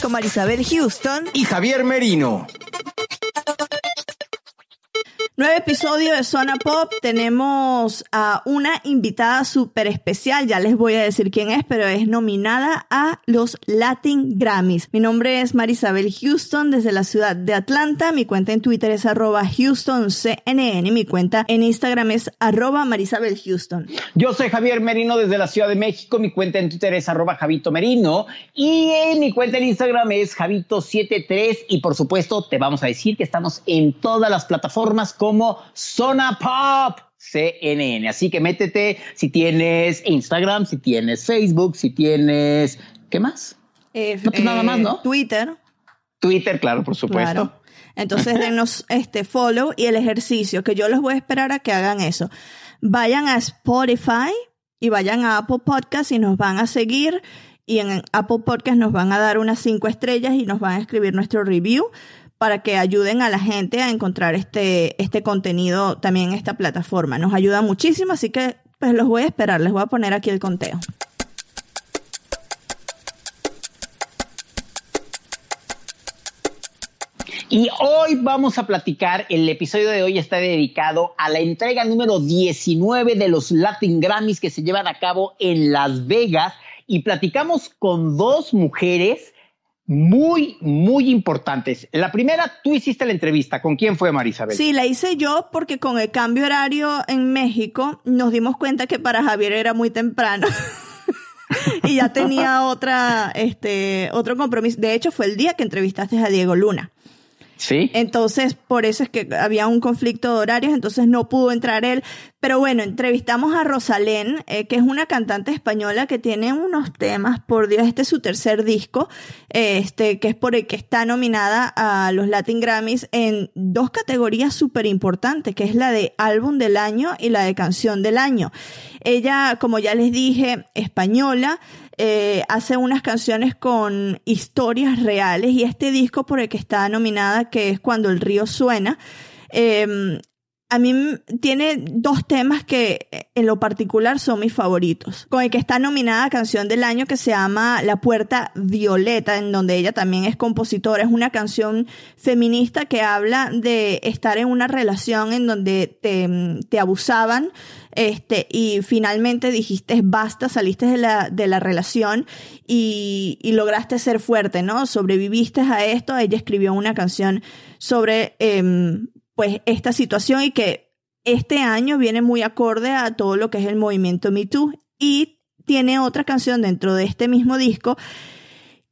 con Marisabel Houston. y Javier Merino. Nuevo episodio de Zona Pop. Tenemos a una invitada súper especial. Ya les voy a decir quién es, pero es nominada a los Latin Grammys. Mi nombre es Marisabel Houston desde la ciudad de Atlanta. Mi cuenta en Twitter es arroba HoustonCNN. Mi cuenta en Instagram es arroba Marisabel Houston. Yo soy Javier Merino desde la Ciudad de México. Mi cuenta en Twitter es arroba Javito Merino. Y en mi cuenta en Instagram es Javito73. Y por supuesto, te vamos a decir que estamos en todas las plataformas como Zona Pop. CNN. Así que métete si tienes Instagram, si tienes Facebook, si tienes. ¿Qué más? Eh, No, pues nada más, ¿no? Twitter. Twitter, claro, por supuesto. Claro. Entonces denos este follow y el ejercicio, que yo los voy a esperar a que hagan eso. Vayan a Spotify y vayan a Apple Podcast y nos van a seguir. Y en Apple Podcast nos van a dar unas cinco estrellas y nos van a escribir nuestro review para que ayuden a la gente a encontrar este, este contenido también en esta plataforma. Nos ayuda muchísimo, así que pues los voy a esperar. Les voy a poner aquí el conteo. Y hoy vamos a platicar, el episodio de hoy está dedicado a la entrega número 19 de los Latin Grammys que se llevan a cabo en Las Vegas y platicamos con dos mujeres muy, muy importantes. La primera, tú hiciste la entrevista. ¿Con quién fue Marisabel? Sí, la hice yo porque con el cambio horario en México nos dimos cuenta que para Javier era muy temprano. y ya tenía otra, este, otro compromiso. De hecho, fue el día que entrevistaste a Diego Luna. Sí. Entonces, por eso es que había un conflicto de horarios, entonces no pudo entrar él. Pero bueno, entrevistamos a Rosalén, eh, que es una cantante española que tiene unos temas, por Dios, este es su tercer disco, este, que es por el que está nominada a los Latin Grammys en dos categorías súper importantes, que es la de álbum del año y la de canción del año. Ella, como ya les dije, española, eh, hace unas canciones con historias reales y este disco por el que está nominada, que es Cuando el río suena, eh, a mí tiene dos temas que eh, en lo particular son mis favoritos. Con el que está nominada Canción del Año que se llama La Puerta Violeta, en donde ella también es compositora. Es una canción feminista que habla de estar en una relación en donde te, te abusaban este, y finalmente dijiste basta, saliste de la, de la relación y, y lograste ser fuerte, ¿no? Sobreviviste a esto. Ella escribió una canción sobre em, pues esta situación y que este año viene muy acorde a todo lo que es el movimiento Me Too y tiene otra canción dentro de este mismo disco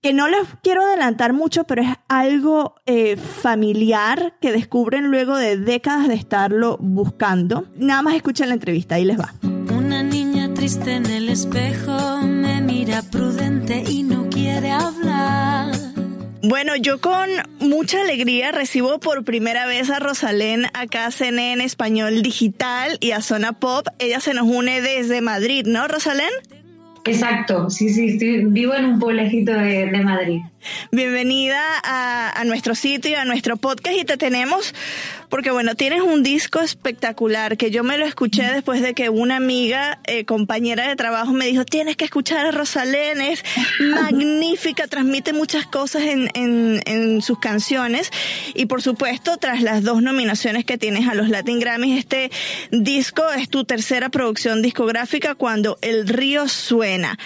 que no les quiero adelantar mucho, pero es algo eh, familiar que descubren luego de décadas de estarlo buscando. Nada más escuchen la entrevista, ahí les va. Una niña triste en el espejo me mira prudente y no quiere hablar. Bueno, yo con mucha alegría recibo por primera vez a Rosalén acá a CNN Español Digital y a Zona Pop. Ella se nos une desde Madrid, ¿no, Rosalén? Exacto, sí, sí, vivo en un pueblecito de, Madrid. Bienvenida a, nuestro sitio, a nuestro podcast y te tenemos porque bueno, tienes un disco espectacular que yo me lo escuché después de que una amiga, eh, compañera de trabajo, me dijo, tienes que escuchar a Rosalén, es magnífica, transmite muchas cosas en, en, en sus canciones y por supuesto, tras las dos nominaciones que tienes a los Latin Grammys, este disco es tu tercera producción discográfica cuando El río suena.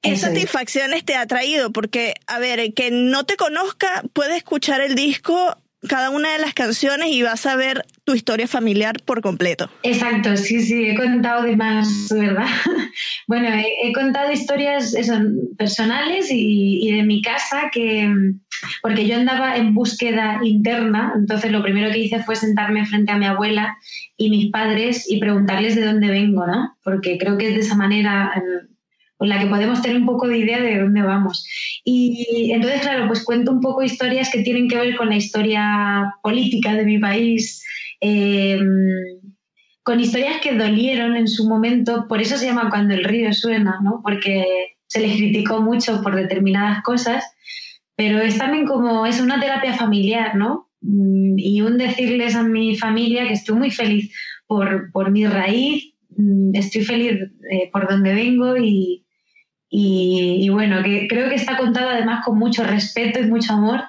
¿Qué satisfacciones te ha traído? Porque, a ver, que no te conozca puede escuchar el disco cada una de las canciones y vas a ver tu historia familiar por completo. Exacto, sí, sí, he contado de más, ¿verdad? bueno, he, contado historias personales y, de mi casa que, porque yo andaba en búsqueda interna, entonces lo primero que hice fue sentarme frente a mi abuela y mis padres y preguntarles de dónde vengo, ¿no? Porque creo que es de esa manera con la que podemos tener un poco de idea de dónde vamos. Y entonces, claro, pues cuento un poco historias que tienen que ver con la historia política de mi país, em, con historias que dolieron en su momento, por eso se llama Cuando el río suena, ¿no? Porque se les criticó mucho por determinadas cosas, pero es también como, es una terapia familiar, ¿no? Mm, y un decirles a mi familia que estoy muy feliz por, por mi raíz, mm, estoy feliz eh, por donde vengo y, y, bueno, que creo que está contado además con mucho respeto y mucho amor,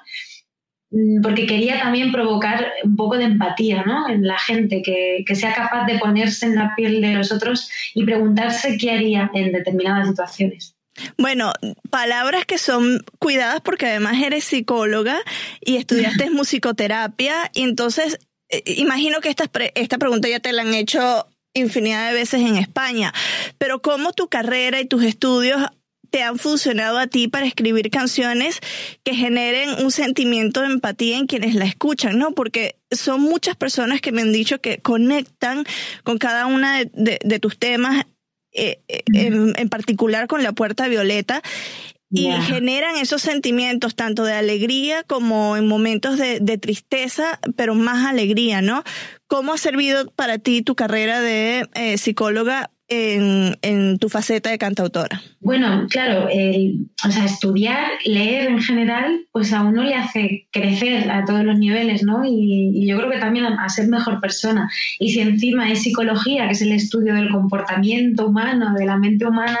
mm, porque quería también provocar un poco de empatía ¿no? en la gente, que, que, sea capaz de ponerse en la piel de los otros y preguntarse qué haría en determinadas situaciones. Bueno, palabras que son cuidadas porque además eres psicóloga y estudiaste musicoterapia y entonces eh, imagino que esta, esta pregunta ya te la han hecho infinidad de veces en España, pero cómo tu carrera y tus estudios te han funcionado a ti para escribir canciones que generen un sentimiento de empatía en quienes la escuchan, ¿no? Porque son muchas personas que me han dicho que conectan con cada una de, tus temas, eh, eh, en, particular con La Puerta Violeta, y generan esos sentimientos tanto de alegría como en momentos de, de, tristeza, pero más alegría, ¿no? ¿Cómo ha servido para ti tu carrera de eh, psicóloga en, tu faceta de cantautora? Bueno, claro, o sea, estudiar, leer en general, pues a uno le hace crecer a todos los niveles, ¿no? Y, y, yo creo que también a, ser mejor persona. Y si encima es psicología, que es el estudio del comportamiento humano, de la mente humana,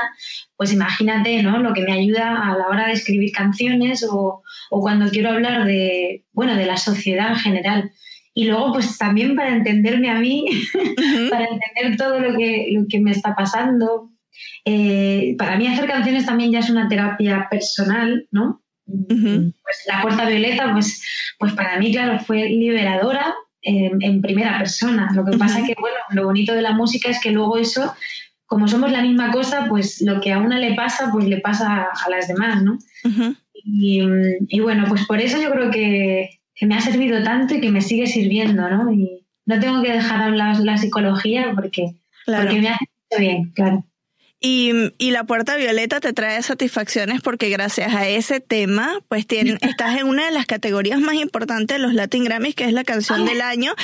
pues imagínate, ¿no? Lo que me ayuda a la hora de escribir canciones o, o cuando quiero hablar de, bueno, de la sociedad en general y luego pues también para entenderme a mí, para entender todo lo que, lo que me está pasando. Eh, para mí hacer canciones también ya es una terapia personal, ¿no? Pues la puerta violeta, pues, pues para mí, claro, fue liberadora en, primera persona. Lo que pasa es que, bueno, lo bonito de la música es que luego eso, como somos la misma cosa, pues lo que a una le pasa, pues le pasa a las demás, ¿no? y, y bueno, pues por eso yo creo que, que me ha servido tanto y que me sigue sirviendo, ¿no? Y no tengo que dejar hablar la psicología porque, porque me hace bien, claro. Y, y, la puerta violeta te trae satisfacciones porque gracias a ese tema, pues tienes, estás en una de las categorías más importantes de los Latin Grammys, que es la canción del año,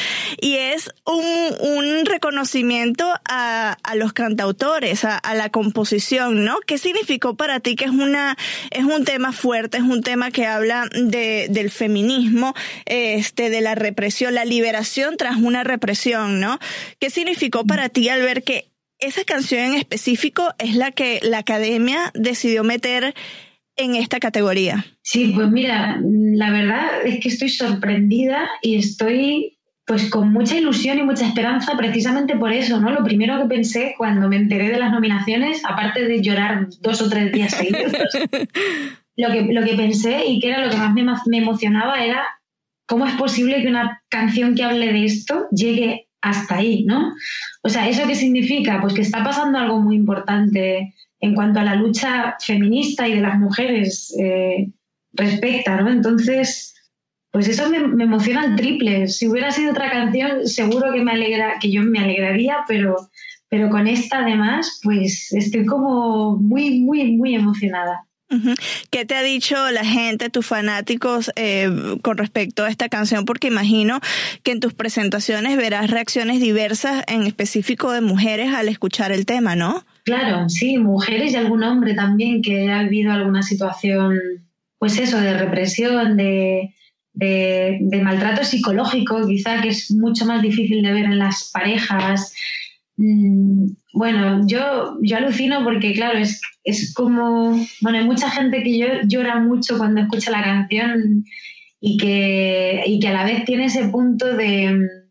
y es un, un reconocimiento a, a, los cantautores, a, a, la composición, ¿no? ¿Qué significó para ti que es una, es un tema fuerte, es un tema que habla de, del feminismo, este, de la represión, la liberación tras una represión, ¿no? ¿Qué significó para ti al ver que esa canción en específico es la que la academia decidió meter en esta categoría. Sí, pues mira, la verdad es que estoy sorprendida y estoy pues con mucha ilusión y mucha esperanza precisamente por eso, ¿no? Lo primero que pensé cuando me enteré de las nominaciones, aparte de llorar dos o tres días seguidos, lo que, lo que pensé y que era lo que más me, me emocionaba era cómo es posible que una canción que hable de esto llegue hasta ahí, ¿no? O sea, ¿eso qué significa? Pues que está pasando algo muy importante en cuanto a la lucha feminista y de las mujeres eh, respecta, ¿no? Entonces, pues eso me, emociona el triple. Si hubiera sido otra canción, seguro que me alegra, que yo me alegraría, pero, pero con esta además, pues estoy como muy, muy, muy emocionada. ¿Qué te ha dicho la gente, tus fanáticos, eh, con respecto a esta canción? Porque imagino que en tus presentaciones verás reacciones diversas, en específico de mujeres, al escuchar el tema, ¿no? Claro, sí, mujeres y algún hombre también que ha vivido alguna situación, pues eso, de represión, de, de, maltrato psicológico, quizá que es mucho más difícil de ver en las parejas. Mm, bueno, yo, yo alucino porque, claro, es, es como, bueno, hay mucha gente que llora mucho cuando escucha la canción y que, y que a la vez tiene ese punto de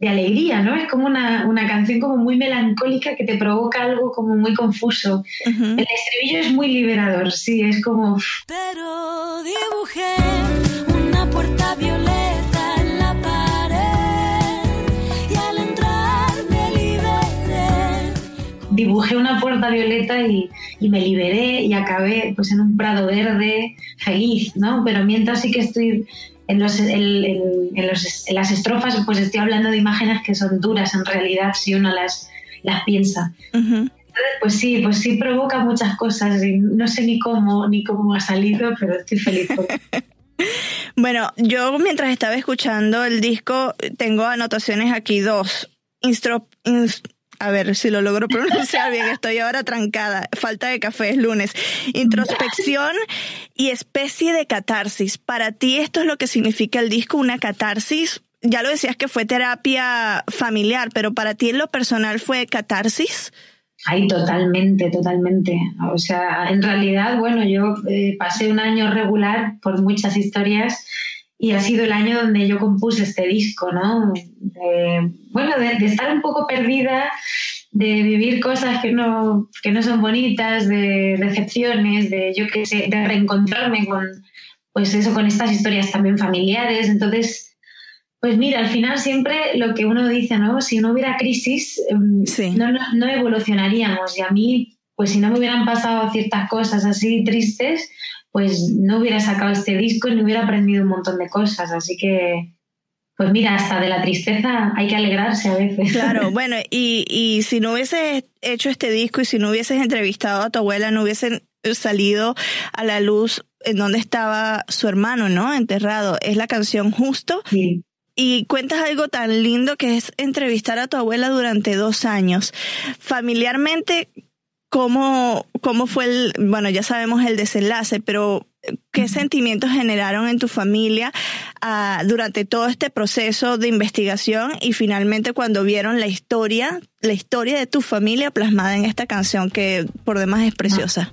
de alegría, ¿no? Es como una, canción como muy melancólica que te provoca algo como muy confuso. El estribillo es muy liberador, sí, es como... Pero dibujé Dibujé una puerta violeta y, y me liberé y acabé pues en un prado verde feliz, ¿no? Pero mientras sí que estoy en, los, en, las estrofas pues estoy hablando de imágenes que son duras en realidad si uno las, las piensa. pues sí, pues sí provoca muchas cosas y no sé ni cómo, ni cómo ha salido, pero estoy feliz. bueno, yo mientras estaba escuchando el disco tengo anotaciones aquí dos. Instro, a ver si lo logro pronunciar bien, estoy ahora trancada, falta de café, es lunes. Introspección y especie de catarsis. Para ti esto es lo que significa el disco, una catarsis. Ya lo decías que fue terapia familiar, pero para ti en lo personal fue catarsis. Ay, totalmente, totalmente. O sea, en realidad, bueno, yo eh, pasé un año regular por muchas historias y ha sido el año donde yo compuse este disco, ¿no? bueno, de, estar un poco perdida, de vivir cosas que no, que no son bonitas, de decepciones, de yo qué sé, de reencontrarme con, pues eso, con estas historias también familiares. Entonces, pues mira, al final siempre lo que uno dice, ¿no? Si no hubiera crisis, em, no, no, no evolucionaríamos. Y a mí, pues si no me hubieran pasado ciertas cosas así tristes, pues no hubiera sacado este disco ni hubiera aprendido un montón de cosas. Así que, pues mira, hasta de la tristeza hay que alegrarse a veces. Claro, bueno, y, y si no hubieses hecho este disco y si no hubieses entrevistado a tu abuela, no hubiesen salido a la luz en donde estaba su hermano, ¿no? Enterrado. Es la canción Justo. Sí. Y cuentas algo tan lindo que es entrevistar a tu abuela durante dos años. Familiarmente, ¿Cómo, cómo fue el, bueno, ya sabemos el desenlace, pero qué sentimientos generaron en tu familia ah, durante todo este proceso de investigación y finalmente cuando vieron la historia, la historia de tu familia plasmada en esta canción que por demás es preciosa?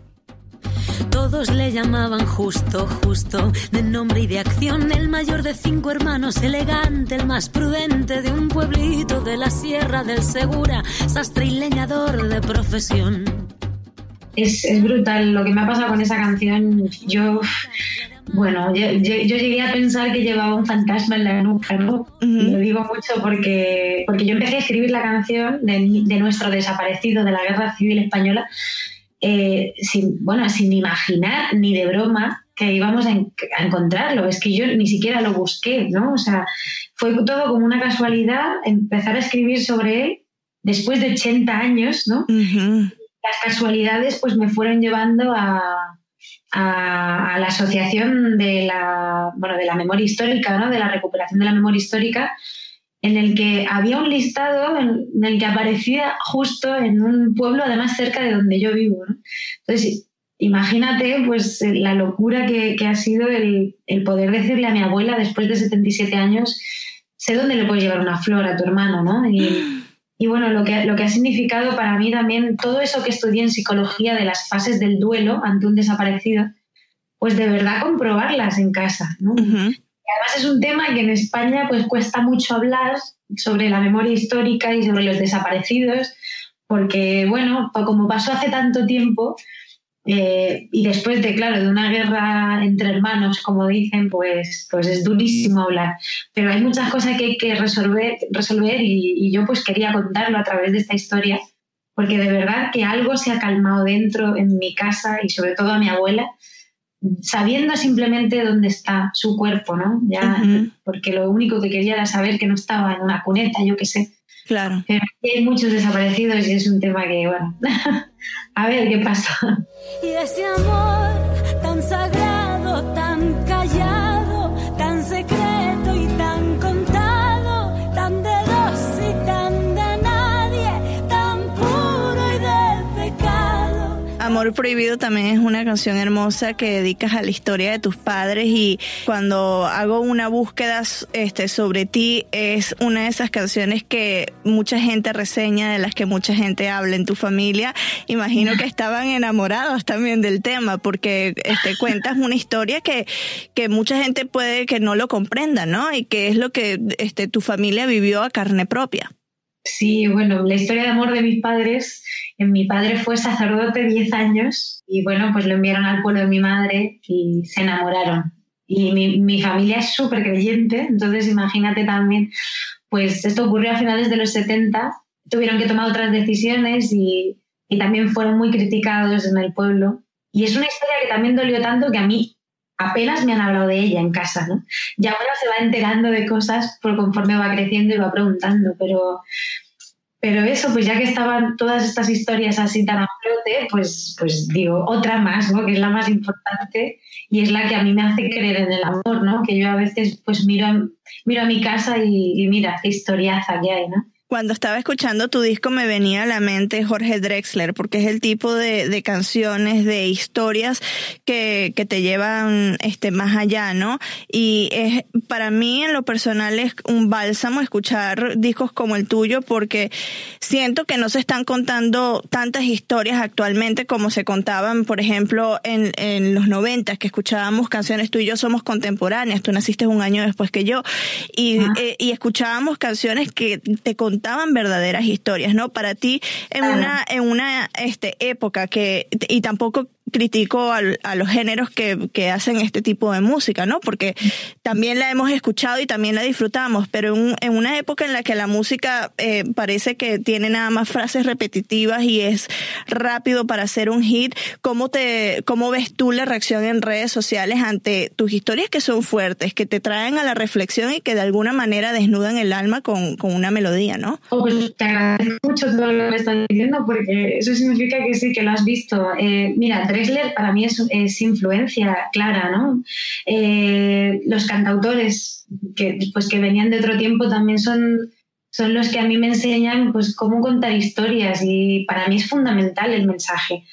Todos le llamaban justo, justo, de nombre y de acción, el mayor de cinco hermanos, elegante, el más prudente de un pueblito de la Sierra del Segura, sastre y leñador de profesión es, es, brutal lo que me ha pasado con esa canción. Yo, bueno, yo, llegué a pensar que llevaba un fantasma en la nuca, ¿no? Lo digo mucho porque, porque yo empecé a escribir la canción de, nuestro desaparecido de la Guerra Civil Española, eh, sin, bueno, sin imaginar ni de broma que íbamos a, a, encontrarlo. Es que yo ni siquiera lo busqué, ¿no? O sea, fue todo como una casualidad empezar a escribir sobre él después de 80 años, ¿no? Las casualidades pues me fueron llevando a, a, la asociación de la, bueno, de la memoria histórica, ¿no? de la recuperación de la memoria histórica, en el que había un listado en, el que aparecía justo en un pueblo, además cerca de donde yo vivo. Entonces, imagínate pues la locura que, que ha sido el, el, poder decirle a mi abuela después de 77 años, sé dónde le puedes llevar una flor a tu hermano, ¿no? Y bueno, lo que, lo que ha significado para mí también todo eso que estudié en psicología de las fases del duelo ante un desaparecido, pues de verdad comprobarlas en casa. ¿no? Además es un tema que en España pues cuesta mucho hablar sobre la memoria histórica y sobre los desaparecidos, porque bueno, como pasó hace tanto tiempo, eh, y después de, claro, de una guerra entre hermanos, como dicen, pues, pues es durísimo hablar. Pero hay muchas cosas que hay que resolver, resolver y, yo pues quería contarlo a través de esta historia, porque de verdad que algo se ha calmado dentro en mi casa y sobre todo a mi abuela, sabiendo simplemente dónde está su cuerpo, ¿no? Ya, porque lo único que quería era saber que no estaba en una cuneta, yo qué sé. Claro. Pero hay muchos desaparecidos y es un tema que, bueno, a ver qué pasa. Y ese amor tan sagrado, tan callado, Amor Prohibido también es una canción hermosa que dedicas a la historia de tus padres y cuando hago una búsqueda este, sobre ti es una de esas canciones que mucha gente reseña, de las que mucha gente habla en tu familia. Imagino que estaban enamorados también del tema porque este, cuentas una historia que, que mucha gente puede que no lo comprenda, ¿no? Y que es lo que este, tu familia vivió a carne propia. Sí, bueno, la historia de amor de mis padres, mi padre fue sacerdote 10 años y bueno, pues lo enviaron al pueblo de mi madre y se enamoraron. Y mi, mi familia es súper creyente, entonces imagínate también, pues esto ocurrió a finales de los 70, tuvieron que tomar otras decisiones y, y también fueron muy criticados en el pueblo. Y es una historia que también dolió tanto que a mí apenas me han hablado de ella en casa, ¿no? Ya ahora se va enterando de cosas por conforme va creciendo y va preguntando, pero, pero eso, pues ya que estaban todas estas historias así tan a flote, pues, pues digo, otra más, ¿no? Que es la más importante y es la que a mí me hace creer en el amor, ¿no? Que yo a veces pues miro, miro a mi casa y, y mira qué historiaza que hay, ¿no? Cuando estaba escuchando tu disco me venía a la mente Jorge Drexler, porque es el tipo de, de canciones, de historias que, que, te llevan este, más allá, ¿no? Y es, para mí en lo personal es un bálsamo escuchar discos como el tuyo, porque siento que no se están contando tantas historias actualmente como se contaban, por ejemplo, en, en los noventas, que escuchábamos canciones, tú y yo somos contemporáneas, tú naciste un año después que yo, y, eh, y escuchábamos canciones que te contaban contaban verdaderas historias, ¿no? Para ti, en una, en una este, época que, y tampoco critico a, a los géneros que, hacen este tipo de música, ¿no? Porque también la hemos escuchado y también la disfrutamos, pero en, en una época en la que la música eh, parece que tiene nada más frases repetitivas y es rápido para hacer un hit, ¿cómo, te, ¿cómo ves tú la reacción en redes sociales ante tus historias que son fuertes, que te traen a la reflexión y que de alguna manera desnudan el alma con, con una melodía, ¿no? Oh, pues te agradezco mucho todo lo que me estás diciendo porque eso significa que sí, que lo has visto. Eh, mira, Drexler para mí es, influencia clara, ¿no? Eh, los cantautores que, pues, que venían de otro tiempo también son, son los que a mí me enseñan pues, cómo contar historias y para mí es fundamental el mensaje.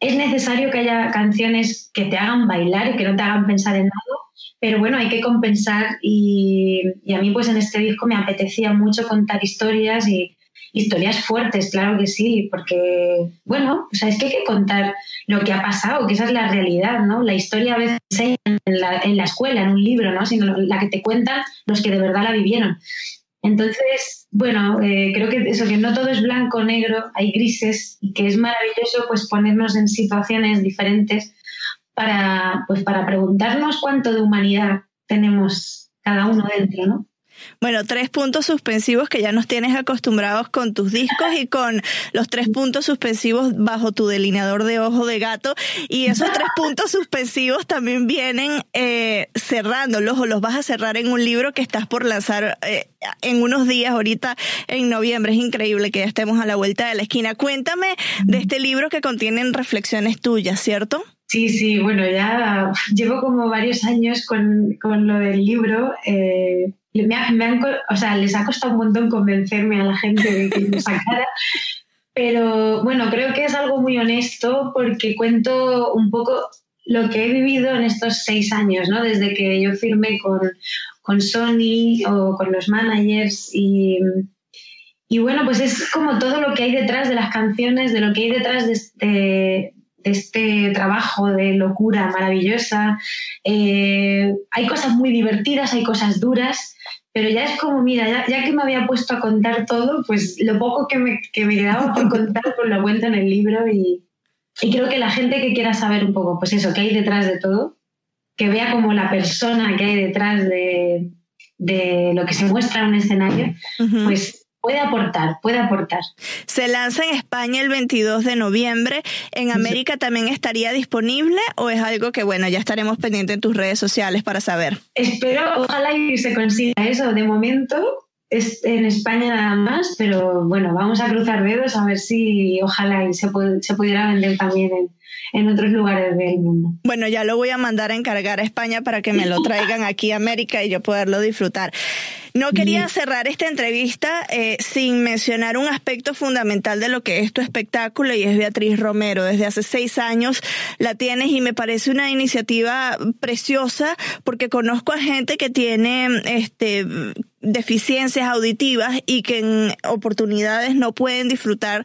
Es necesario que haya canciones que te hagan bailar y que no te hagan pensar en nada, pero bueno, hay que compensar y, y a mí pues en este disco me apetecía mucho contar historias y, historias fuertes, claro que sí, porque, bueno, o sea, es que hay que contar lo que ha pasado, que esa es la realidad, ¿no? La historia a veces en la, escuela, en un libro, ¿no? Sino la que te cuentan los que de verdad la vivieron. Entonces, bueno, eh, creo que eso, que no todo es blanco o negro, hay grises y que es maravilloso pues ponernos en situaciones diferentes para, pues, para preguntarnos cuánto de humanidad tenemos cada uno dentro, ¿no? Bueno, tres puntos suspensivos que ya nos tienes acostumbrados con tus discos y con los tres puntos suspensivos bajo tu delineador de ojo de gato. Y esos tres puntos suspensivos también vienen eh, cerrándolos o los vas a cerrar en un libro que estás por lanzar eh, en unos días, ahorita en noviembre. Es increíble que ya estemos a la vuelta de la esquina. Cuéntame de este libro que contienen reflexiones tuyas, ¿cierto? Sí, sí, bueno, ya llevo como varios años con, con lo del libro. Eh, me, o sea, les ha costado un montón convencerme a la gente de que lo sacara. Pero bueno, creo que es algo muy honesto porque cuento un poco lo que he vivido en estos seis años, ¿no? Desde que yo firmé con, con Sony o con los managers y, y, bueno, pues es como todo lo que hay detrás de las canciones, de lo que hay detrás de, este, de este trabajo de locura maravillosa. Eh, hay cosas muy divertidas, hay cosas duras, pero ya es como, mira, ya, que me había puesto a contar todo, pues lo poco que me, que me quedaba por contar, pues lo cuento en el libro y, y creo que la gente que quiera saber un poco, pues eso, qué hay detrás de todo, que vea como la persona que hay detrás de, de lo que se muestra en un escenario, pues puede aportar, puede aportar. Se lanza en España el 22 de noviembre. ¿En América también estaría disponible o es algo que, bueno, ya estaremos pendientes en tus redes sociales para saber? Espero, ojalá y se consiga eso. De momento es en España nada más, pero bueno, vamos a cruzar dedos a ver si ojalá y se, se pudiera vender también en, en otros lugares del mundo. Bueno, ya lo voy a mandar a encargar a España para que me lo traigan aquí a América y yo poderlo disfrutar. No quería cerrar esta entrevista eh, sin mencionar un aspecto fundamental de lo que es tu espectáculo y es Beatriz Romero. Desde hace seis años la tienes y me parece una iniciativa preciosa porque conozco a gente que tiene este deficiencias auditivas y que en oportunidades no pueden disfrutar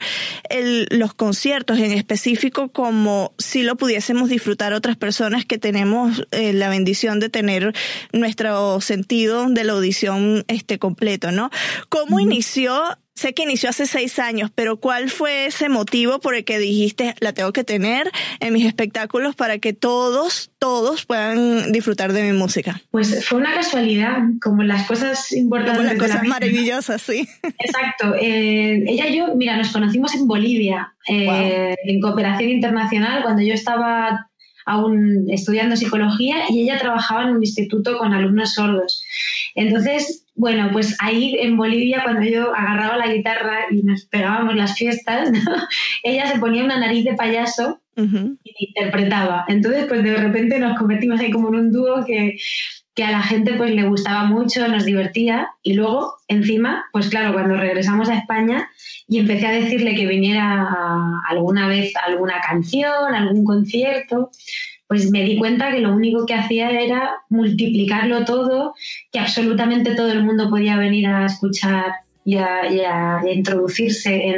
el, los conciertos en específico como si lo pudiésemos disfrutar otras personas que tenemos eh, la bendición de tener nuestro sentido de la audición este completo, ¿no? ¿Cómo inició sé que inició hace seis años, pero ¿cuál fue ese motivo por el que dijiste la tengo que tener en mis espectáculos para que todos, todos puedan disfrutar de mi música? Pues fue una casualidad, como las cosas importantes. Como las cosas maravillosas, sí. Exacto. Eh, ella y yo, mira, nos conocimos en Bolivia, eh, en cooperación internacional, cuando yo estaba aún estudiando psicología y ella trabajaba en un instituto con alumnos sordos. Entonces, bueno, pues ahí en Bolivia, cuando yo agarraba la guitarra y nos pegábamos las fiestas, ella se ponía una nariz de payaso y interpretaba. Entonces, pues de repente nos convertimos ahí como en un dúo que, que a la gente pues le gustaba mucho, nos divertía. Y luego, encima, pues claro, cuando regresamos a España y empecé a decirle que viniera alguna vez alguna canción, algún concierto, pues me di cuenta que lo único que hacía era multiplicarlo todo, que absolutamente todo el mundo podía venir a escuchar y a, introducirse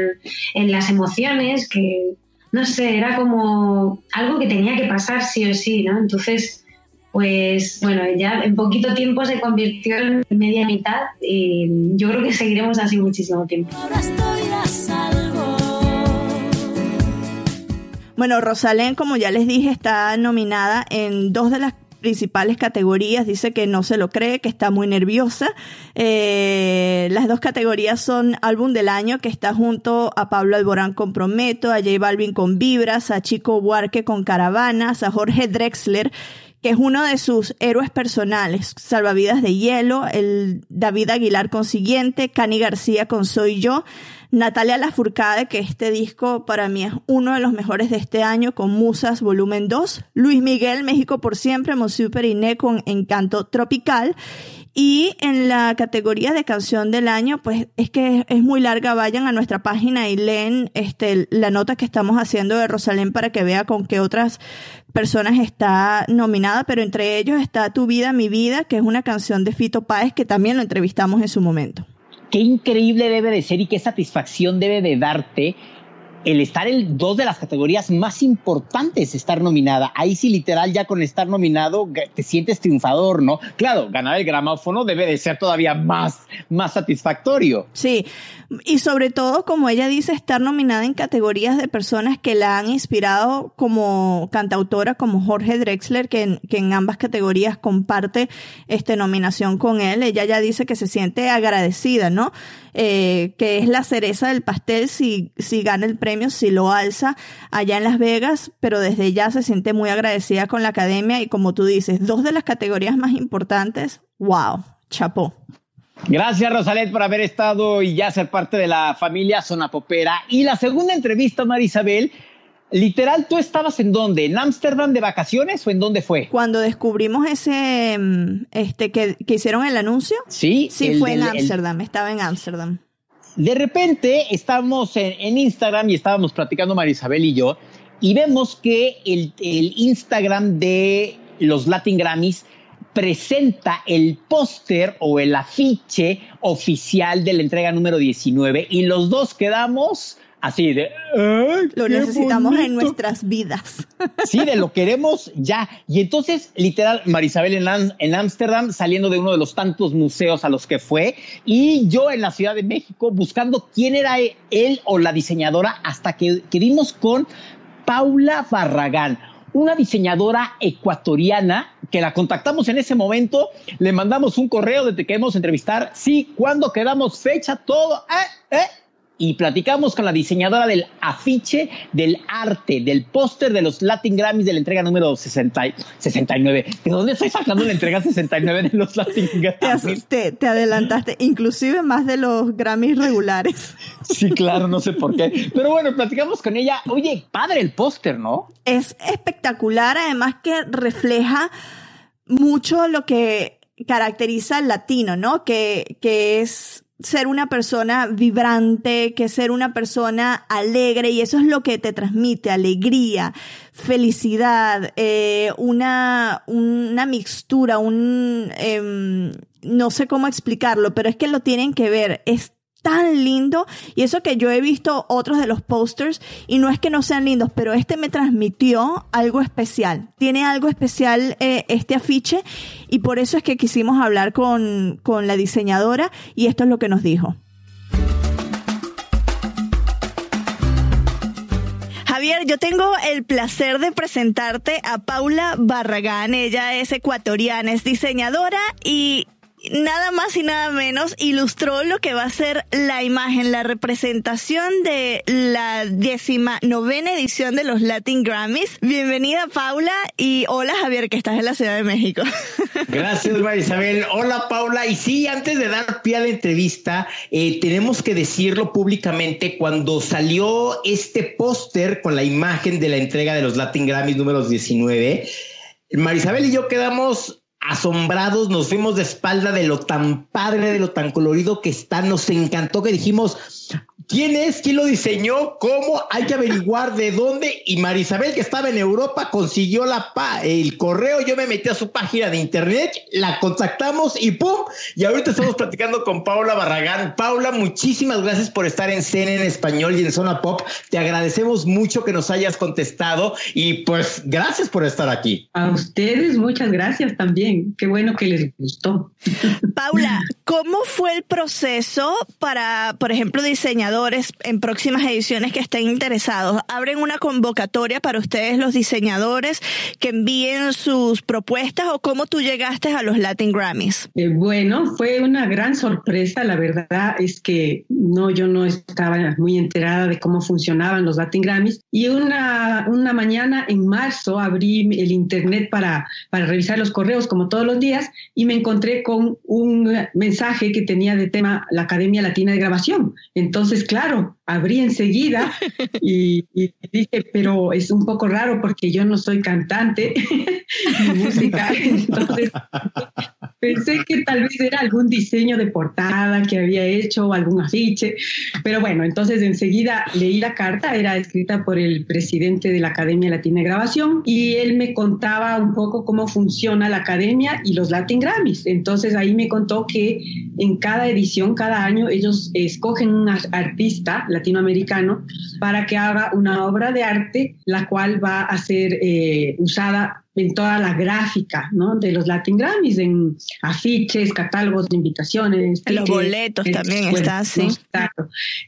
en, las emociones, que no sé, era como algo que tenía que pasar sí o sí, ¿no? Entonces, pues bueno, ya en poquito tiempo se convirtió en media mitad y yo creo que seguiremos así muchísimo tiempo. Bueno, Rosalén, como ya les dije, está nominada en dos de las principales categorías. Dice que no se lo cree, que está muy nerviosa. Eh, las dos categorías son álbum del año, que está junto a Pablo Alborán con Prometo, a J Balvin con Vibras, a Chico Buarque con Caravanas, a Jorge Drexler que es uno de sus héroes personales, Salvavidas de Hielo, el David Aguilar con Siguiente, Cani García con Soy Yo, Natalia Lafourcade, que este disco para mí es uno de los mejores de este año con Musas Volumen 2, Luis Miguel, México por siempre, Monsieur Periné con Encanto Tropical. Y en la categoría de canción del año, pues es que es muy larga. Vayan a nuestra página y leen este, la nota que estamos haciendo de Rosalén para que vea con qué otras personas está nominada, pero entre ellos está Tu vida, mi vida, que es una canción de Fito Páez que también lo entrevistamos en su momento qué increíble debe de ser y qué satisfacción debe de darte el estar en dos de las categorías más importantes, estar nominada. Ahí sí, literal, ya con estar nominado te sientes triunfador, ¿no? Claro, ganar el gramófono debe de ser todavía más, más satisfactorio. Sí, y sobre todo, como ella dice, estar nominada en categorías de personas que la han inspirado como cantautora, como Jorge Drexler, que en, que en ambas categorías comparte este nominación con él. Ella ya dice que se siente agradecida, ¿no? Eh, que es la cereza del pastel si, si gana el premio, si lo alza allá en Las Vegas, pero desde ya se siente muy agradecida con la academia y como tú dices, dos de las categorías más importantes, wow, chapó. Gracias, Rosalet, por haber estado y ya ser parte de la familia Zona Popera. Y la segunda entrevista, Marisabel, literal, ¿tú estabas en dónde? ¿En Ámsterdam de vacaciones o en dónde fue? Cuando descubrimos ese, mm, este, que, hicieron el anuncio. Sí. Sí, fue en Ámsterdam, estaba en Ámsterdam. De repente estábamos en, Instagram y estábamos platicando Marisabel y yo y vemos que el, el Instagram de los Latin Grammys presenta el póster o el afiche oficial de la entrega número 19 y los dos quedamos así de... Lo necesitamos en nuestras vidas. Sí, de lo queremos ya. Y entonces, literal, Marisabel en Ámsterdam, saliendo de uno de los tantos museos a los que fue, y yo en la Ciudad de México buscando quién era él o la diseñadora, hasta que, que dimos con Paula Barragán una diseñadora ecuatoriana que la contactamos en ese momento, le mandamos un correo de que queremos entrevistar, sí, cuando quedamos fecha, todo, eh, eh, y platicamos con la diseñadora del afiche, del arte, del póster de los Latin Grammys de la entrega número 60, 69. ¿De dónde estoy sacando la entrega 69 de los Latin Grammys? Te, te adelantaste, inclusive más de los Grammys regulares. Sí, claro, no sé por qué. Pero bueno, platicamos con ella. Oye, padre el póster, ¿no? Es espectacular, además que refleja mucho lo que caracteriza al latino, ¿no? Que, que es ser una persona vibrante, que ser una persona alegre y eso es lo que te transmite alegría, felicidad, eh, una, una mixtura, un, em, no sé cómo explicarlo, pero es que lo tienen que ver. Es tan lindo y eso que yo he visto otros de los posters y no es que no sean lindos, pero este me transmitió algo especial. Tiene algo especial eh, este afiche y por eso es que quisimos hablar con, con la diseñadora y esto es lo que nos dijo. Javier, yo tengo el placer de presentarte a Paula Barragán. Ella es ecuatoriana, es diseñadora y nada más y nada menos ilustró lo que va a ser la imagen, la representación de la décima novena edición de los Latin Grammys. Bienvenida Paula y hola Javier que estás en la Ciudad de México. Gracias Marisabel. Hola Paula. Y sí, antes de dar pie a la entrevista, eh, tenemos que decirlo públicamente, cuando salió este póster con la imagen de la entrega de los Latin Grammys números 19, Marisabel y yo quedamos asombrados, nos fuimos de espalda de lo tan padre, de lo tan colorido que está, nos encantó que dijimos, ¿Quién es? ¿Quién lo diseñó? ¿Cómo? Hay que averiguar de dónde. Y Marisabel, que estaba en Europa, consiguió la el correo. Yo me metí a su página de internet, la contactamos y ¡pum! Y ahorita estamos platicando con Paula Barragán. Paula, muchísimas gracias por estar en Cena en Español y en Zona Pop. Te agradecemos mucho que nos hayas contestado y pues gracias por estar aquí. A ustedes, muchas gracias también. Qué bueno que les gustó. Paula, ¿cómo fue el proceso para, por ejemplo, diseñador? en próximas ediciones que estén interesados. Abren una convocatoria para ustedes, los diseñadores, que envíen sus propuestas o cómo tú llegaste a los Latin Grammys. Eh, bueno, fue una gran sorpresa. La verdad es que no, yo no estaba muy enterada de cómo funcionaban los Latin Grammys. Y una, una mañana en marzo abrí el internet para, para revisar los correos como todos los días y me encontré con un mensaje que tenía de tema la Academia Latina de Grabación. Entonces, claro, abrí enseguida y, dije, pero es un poco raro porque yo no soy cantante de música. Entonces, pensé que tal vez era algún diseño de portada que había hecho o algún afiche. Pero bueno, entonces enseguida leí la carta, era escrita por el presidente de la Academia Latina de Grabación y él me contaba un poco cómo funciona la academia y los Latin Grammys. Entonces ahí me contó que en cada edición, cada año, ellos escogen un artista latinoamericano para que haga una obra de arte, la cual va a ser eh, usada en toda la gráfica ¿no? de los Latin Grammys, en afiches, catálogos de invitaciones. los boletos también está, sí.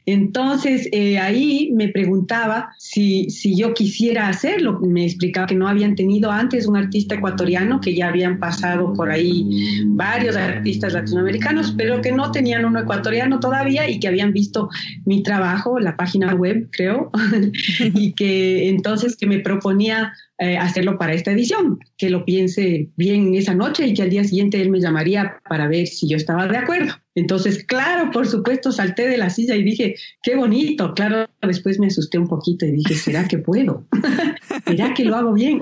Entonces, eh, ahí me preguntaba si, si yo quisiera hacerlo. Me explicaba que no habían tenido antes un artista ecuatoriano, que ya habían pasado por ahí varios artistas latinoamericanos, pero que no tenían uno ecuatoriano todavía y que habían visto mi trabajo, la página web, creo, y que entonces que me proponía eh, hacerlo para esta edición, que lo piense bien esa noche y que al día siguiente él me llamaría para ver si yo estaba de acuerdo. Entonces, claro, por supuesto, salté de la silla y dije, qué bonito. Claro, después me asusté un poquito y dije, ¿será que puedo? ¿Será que lo hago bien?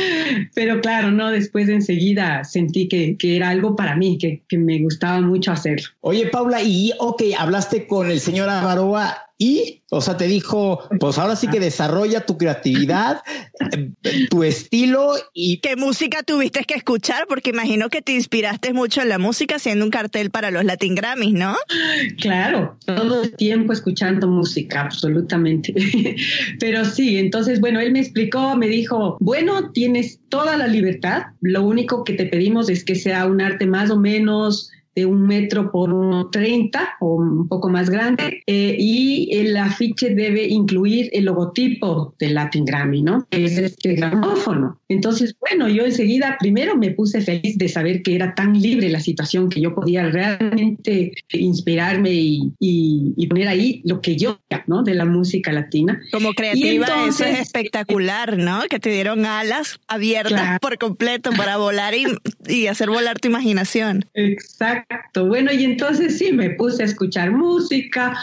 Pero claro, no, después enseguida sentí que, que era algo para mí, que, que, me gustaba mucho hacerlo. Oye, Paula, y ok, hablaste con el señor Avaroa y, o sea, te dijo, pues ahora sí que desarrolla tu creatividad, tu estilo y... ¿Qué música tuviste que escuchar? Porque imagino que te inspiraste mucho en la música haciendo un cartel para los Latin Grammys, ¿no? Claro, todo el tiempo escuchando música, absolutamente. Pero sí, entonces, bueno, él me explicó, me dijo, bueno, tienes toda la libertad, lo único que te pedimos es que sea un arte más o menos de un metro por 30 o un poco más grande, eh, y el afiche debe incluir el logotipo del Latin Grammy, ¿no? Es este gramófono. Entonces, bueno, yo enseguida primero me puse feliz de saber que era tan libre la situación que yo podía realmente inspirarme y, poner ahí lo que yo, ¿no? De la música latina. Como creativa, eso es espectacular, ¿no? Que te dieron alas abiertas por completo para volar y, y hacer volar tu imaginación. Exacto. Bueno, y entonces sí, me puse a escuchar música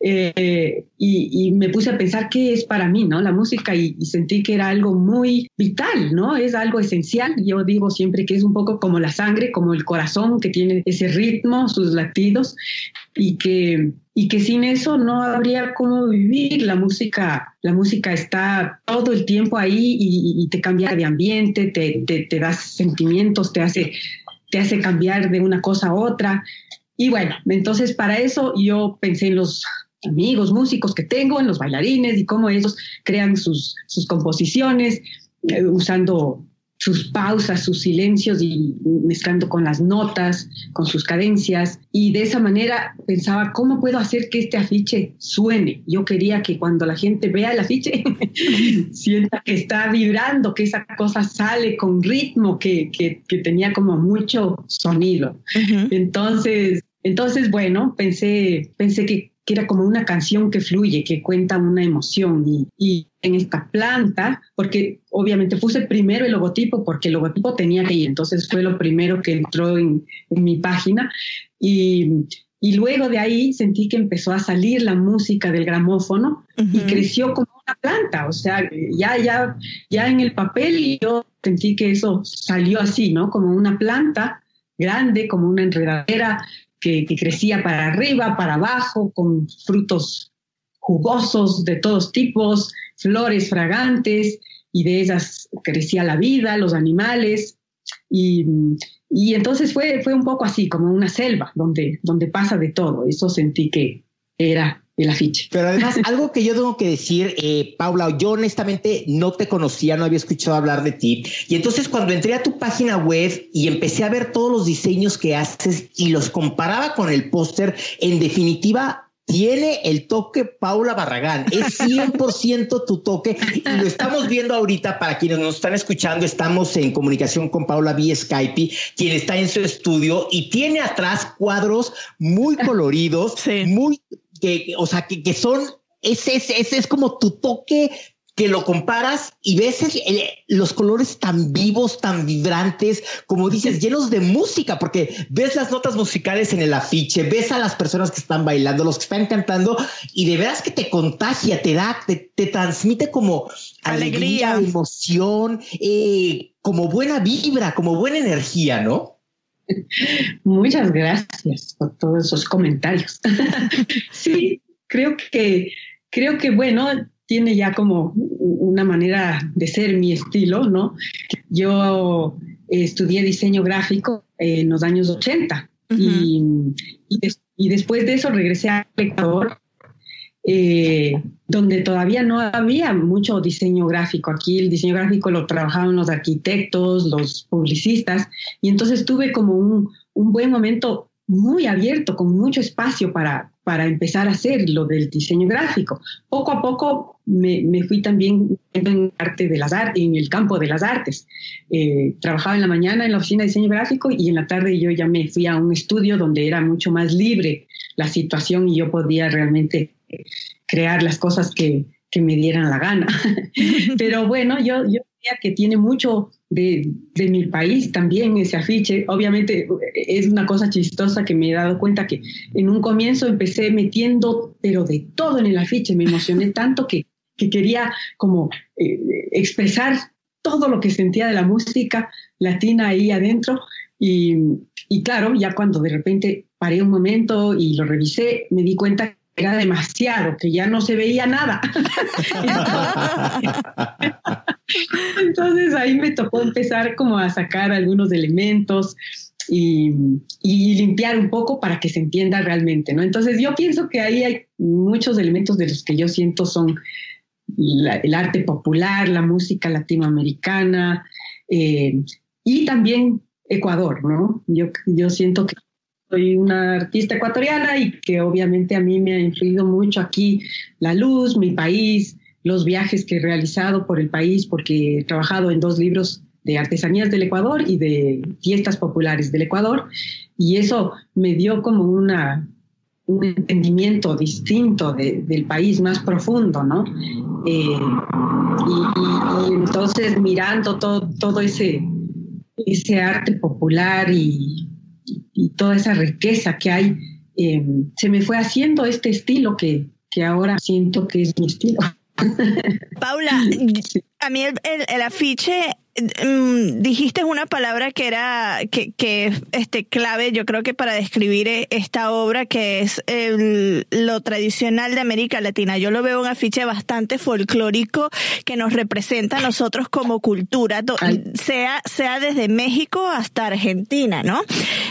eh, y, me puse a pensar qué es para mí, ¿no? La música y, sentí que era algo muy vital, ¿no? Es algo esencial. Yo digo siempre que es un poco como la sangre, como el corazón que tiene ese ritmo, sus latidos y que y que sin eso no habría cómo vivir. La música, la música está todo el tiempo ahí y, te cambia de ambiente, te, te, te da sentimientos, te hace te hace cambiar de una cosa a otra. Y bueno, entonces para eso yo pensé en los amigos músicos que tengo, en los bailarines y cómo ellos crean sus, sus composiciones eh, usando sus pausas, sus silencios y mezclando con las notas, con sus cadencias. Y de esa manera pensaba, ¿cómo puedo hacer que este afiche suene? Yo quería que cuando la gente vea el afiche, sienta que está vibrando, que esa cosa sale con ritmo, que, que, tenía como mucho sonido. Entonces, entonces, bueno, pensé, pensé que que era como una canción que fluye, que cuenta una emoción. Y, en esta planta, porque obviamente puse primero el logotipo, porque el logotipo tenía que ir, entonces fue lo primero que entró en, mi página. Y, luego de ahí sentí que empezó a salir la música del gramófono y creció como una planta, o sea, ya, ya, ya en el papel yo sentí que eso salió así, ¿no? Como una planta grande, como una enredadera que, crecía para arriba, para abajo, con frutos jugosos de todos tipos, flores fragantes, y de ellas crecía la vida, los animales. Y, entonces fue, fue un poco así, como una selva, donde, donde pasa de todo. Eso sentí que era el afiche. Pero además, algo que yo tengo que decir, eh, Paula, yo honestamente no te conocía, no había escuchado hablar de ti. Y entonces cuando entré a tu página web y empecé a ver todos los diseños que haces y los comparaba con el póster, en definitiva, tiene el toque Paula Barragán, es 100% tu toque y lo estamos viendo ahorita. Para quienes nos están escuchando, estamos en comunicación con Paula vía Skype, quien está en su estudio y tiene atrás cuadros muy coloridos, muy que, o sea, que, son, ese, ese, es como tu toque que lo comparas y ves los colores tan vivos, tan vibrantes, como dices, llenos de música, porque ves las notas musicales en el afiche, ves a las personas que están bailando, los que están cantando, y de veras que te contagia, te da, te, transmite como alegría, emoción, eh, como buena vibra, como buena energía, ¿no? Muchas gracias por todos esos comentarios. sí, creo que, creo que, bueno, tiene ya como una manera de ser mi estilo, ¿no? Yo estudié diseño gráfico en los años 80 y, y, después de eso regresé a Ecuador eh, donde todavía no había mucho diseño gráfico. Aquí el diseño gráfico lo trabajaban los arquitectos, los publicistas, y entonces tuve como un, un buen momento muy abierto, con mucho espacio para, para empezar a hacer lo del diseño gráfico. Poco a poco me, me fui también en arte de las artes, en el campo de las artes. Eh, trabajaba en la mañana en la oficina de diseño gráfico y en la tarde yo ya me fui a un estudio donde era mucho más libre la situación y yo podía realmente crear las cosas que, que me dieran la gana. Pero bueno, yo, yo diría que tiene mucho de, de, mi país también ese afiche. Obviamente es una cosa chistosa que me he dado cuenta que en un comienzo empecé metiendo, pero de todo en el afiche. Me emocioné tanto que, que quería como eh, expresar todo lo que sentía de la música latina ahí adentro. Y, y claro, ya cuando de repente paré un momento y lo revisé, me di cuenta era demasiado, que ya no se veía nada. Entonces ahí me tocó empezar como a sacar algunos elementos y, limpiar un poco para que se entienda realmente, ¿no? Entonces yo pienso que ahí hay muchos elementos de los que yo siento son el arte popular, la música latinoamericana eh, y también Ecuador, ¿no? Yo, yo siento que soy una artista ecuatoriana y que obviamente a mí me ha influido mucho aquí la luz, mi país, los viajes que he realizado por el país, porque he trabajado en dos libros de artesanías del Ecuador y de fiestas populares del Ecuador, y eso me dio como una, un entendimiento distinto del país más profundo, ¿no? Eh, y, entonces mirando todo, todo ese, ese arte popular y, toda esa riqueza que hay, eh, se me fue haciendo este estilo que, que ahora siento que es mi estilo. Paula, a mí el, afiche mm, dijiste una palabra que era que, que este clave yo creo que para describir e, esta obra que es lo tradicional de América Latina. Yo lo veo un afiche bastante folclórico que nos representa a nosotros como cultura sea sea desde México hasta Argentina no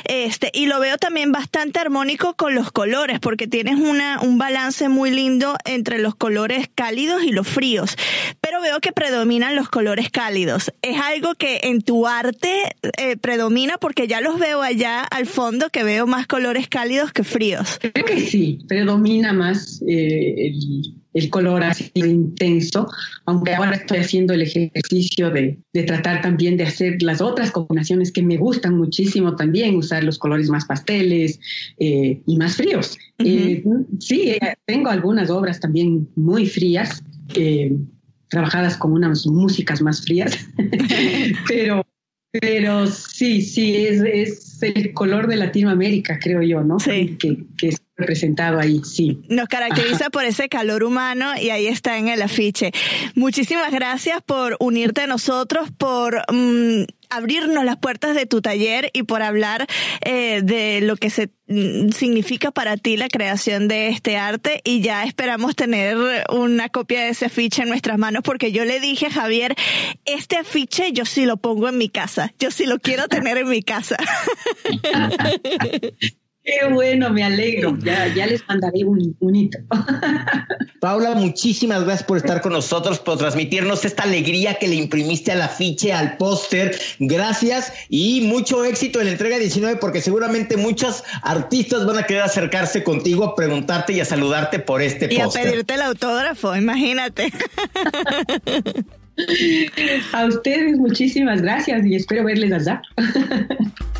este y lo veo también bastante armónico con los colores porque tienes una un balance muy lindo entre los colores cálidos y los fríos. Pero veo que predomina predominan los colores cálidos. ¿Es algo que en tu arte eh, predomina? Porque ya los veo allá al fondo, que veo más colores cálidos que fríos. Creo que sí, predomina más eh, el, color así intenso, aunque ahora estoy haciendo el ejercicio de, tratar también de hacer las otras combinaciones que me gustan muchísimo también, usar los colores más pasteles eh, y más fríos. sí, tengo algunas obras también muy frías trabajadas con unas músicas más frías, pero, pero sí, sí, es, es, el color de Latinoamérica, creo yo, ¿no? Sí. Que, que es representado ahí, sí. Nos caracteriza por ese calor humano y ahí está en el afiche. Muchísimas gracias por unirte a nosotros, por... Mm, abrirnos las puertas de tu taller y por hablar eh, de lo que se mm, significa para ti la creación de este arte y ya esperamos tener una copia de ese afiche en nuestras manos porque yo le dije a Javier, este afiche yo sí lo pongo en mi casa, yo sí lo quiero tener en mi casa. Qué bueno, me alegro. Ya, ya les mandaré un, un hito. Paula, muchísimas gracias por estar con nosotros, por transmitirnos esta alegría que le imprimiste al afiche, al póster. Gracias y mucho éxito en la entrega 19, porque seguramente muchos artistas van a querer acercarse contigo a preguntarte y a saludarte por este póster. Y a pedirte el autógrafo, imagínate. A ustedes muchísimas gracias y espero verles allá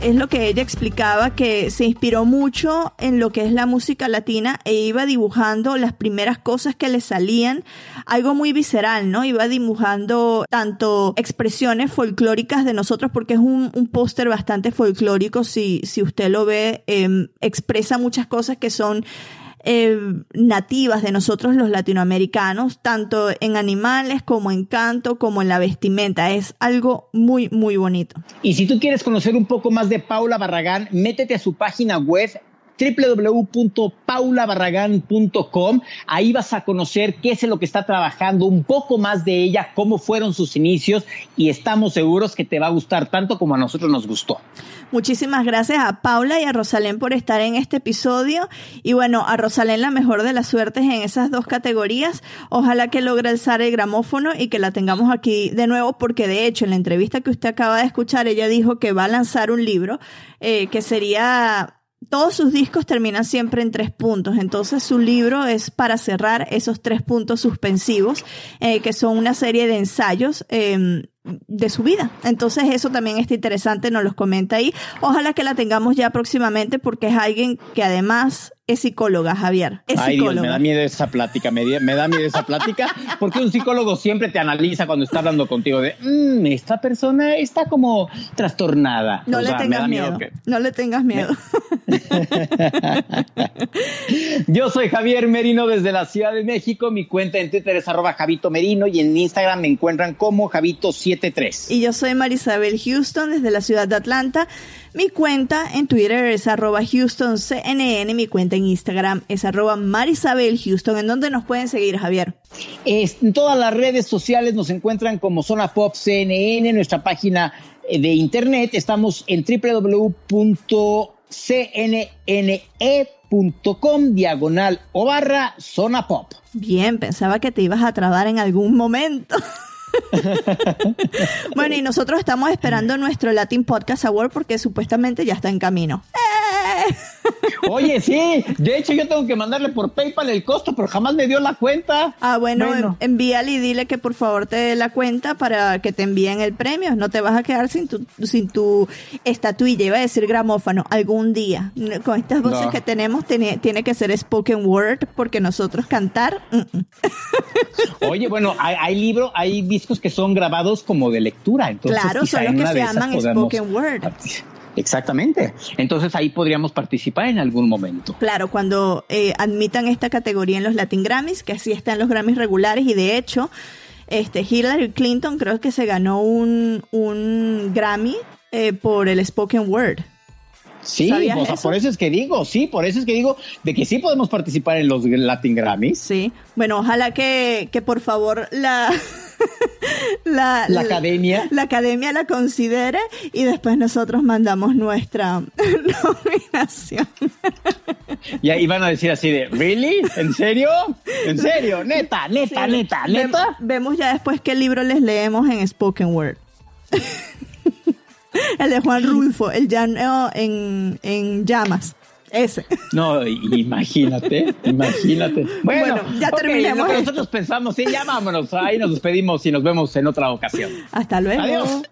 es lo que ella explicaba, que se inspiró mucho en lo que es la música latina e iba dibujando las primeras cosas que le salían, algo muy visceral, ¿no? Iba dibujando tanto expresiones folclóricas de nosotros, porque es un, póster bastante folclórico, si, si usted lo ve, em, expresa muchas cosas que son eh, nativas de nosotros los latinoamericanos, tanto en animales como en canto, como en la vestimenta. Es algo muy, muy bonito. Y si tú quieres conocer un poco más de Paula Barragán, métete a su página web www.paulabarragán.com. Ahí vas a conocer qué es lo que está trabajando, un poco más de ella, cómo fueron sus inicios y estamos seguros que te va a gustar tanto como a nosotros nos gustó. Muchísimas gracias a Paula y a Rosalén por estar en este episodio. Y bueno, a Rosalén la mejor de las suertes en esas dos categorías. Ojalá que logre alzar el gramófono y que la tengamos aquí de nuevo, porque de hecho en la entrevista que usted acaba de escuchar, ella dijo que va a lanzar un libro eh, que sería todos sus discos terminan siempre en tres puntos, entonces su libro es para cerrar esos tres puntos suspensivos, eh, que son una serie de ensayos em, de su vida. Entonces eso también está interesante, nos los comenta ahí. Ojalá que la tengamos ya próximamente porque es alguien que además es psicóloga, Javier. Es Ay, Dios, me da miedo esa plática, me, da miedo esa plática, porque un psicólogo siempre te analiza cuando está hablando contigo de, mm, esta persona está como trastornada. No le tengas miedo, no le tengas miedo. Yo soy Javier Merino desde la Ciudad de México, mi cuenta en Twitter es arroba Javito Merino y en Instagram me encuentran como Javito73. Y yo soy Marisabel Houston desde la ciudad de Atlanta. Mi cuenta en Twitter es arroba HoustonCNN, mi cuenta en Instagram es arroba Marisabel Houston. ¿En dónde nos pueden seguir, Javier? en todas las redes sociales nos encuentran como Zona Pop CNN, nuestra página eh, de internet. Estamos en www.cnne.com diagonal o barra Zona Pop. Bien, pensaba que te ibas a trabar en algún momento. bueno, y nosotros estamos esperando nuestro Latin Podcast Award porque supuestamente ya está en camino. ¡Eh! Oye, sí, de hecho yo tengo que mandarle por PayPal el costo, pero jamás me dio la cuenta. Ah, bueno, envíale y dile que por favor te dé la cuenta para que te envíen el premio. No te vas a quedar sin tu, sin tu estatuilla, iba a decir gramófano, algún día. Con estas voces que tenemos tiene, tiene que ser spoken word porque nosotros cantar... Oye, bueno, hay, libros, hay discos que son grabados como de lectura. Entonces, claro, son los que se llaman spoken word. Exactamente. Entonces ahí podríamos participar en algún momento. Claro, cuando eh, admitan esta categoría en los Latin Grammys, que así están los Grammys regulares y de hecho, este Hillary Clinton creo que se ganó un, un Grammy eh, por el spoken word. Sí, por eso es que digo, sí, por eso es que digo de que sí podemos participar en los Latin Grammys. Sí, bueno, ojalá que, que por favor la, la, academia. La, academia la considere y después nosotros mandamos nuestra nominación. Y ahí van a decir así de, ¿really? ¿En serio? ¿En serio? Neta, neta, neta, neta. Vemos ya después qué libro les leemos en Spoken Word. El de Juan Rulfo, el llaneo en, en llamas. Ese. No, imagínate, imagínate. Bueno, ya terminamos. nosotros pensamos, sí, ya vámonos. Ahí nos despedimos y nos vemos en otra ocasión. Hasta luego. Adiós.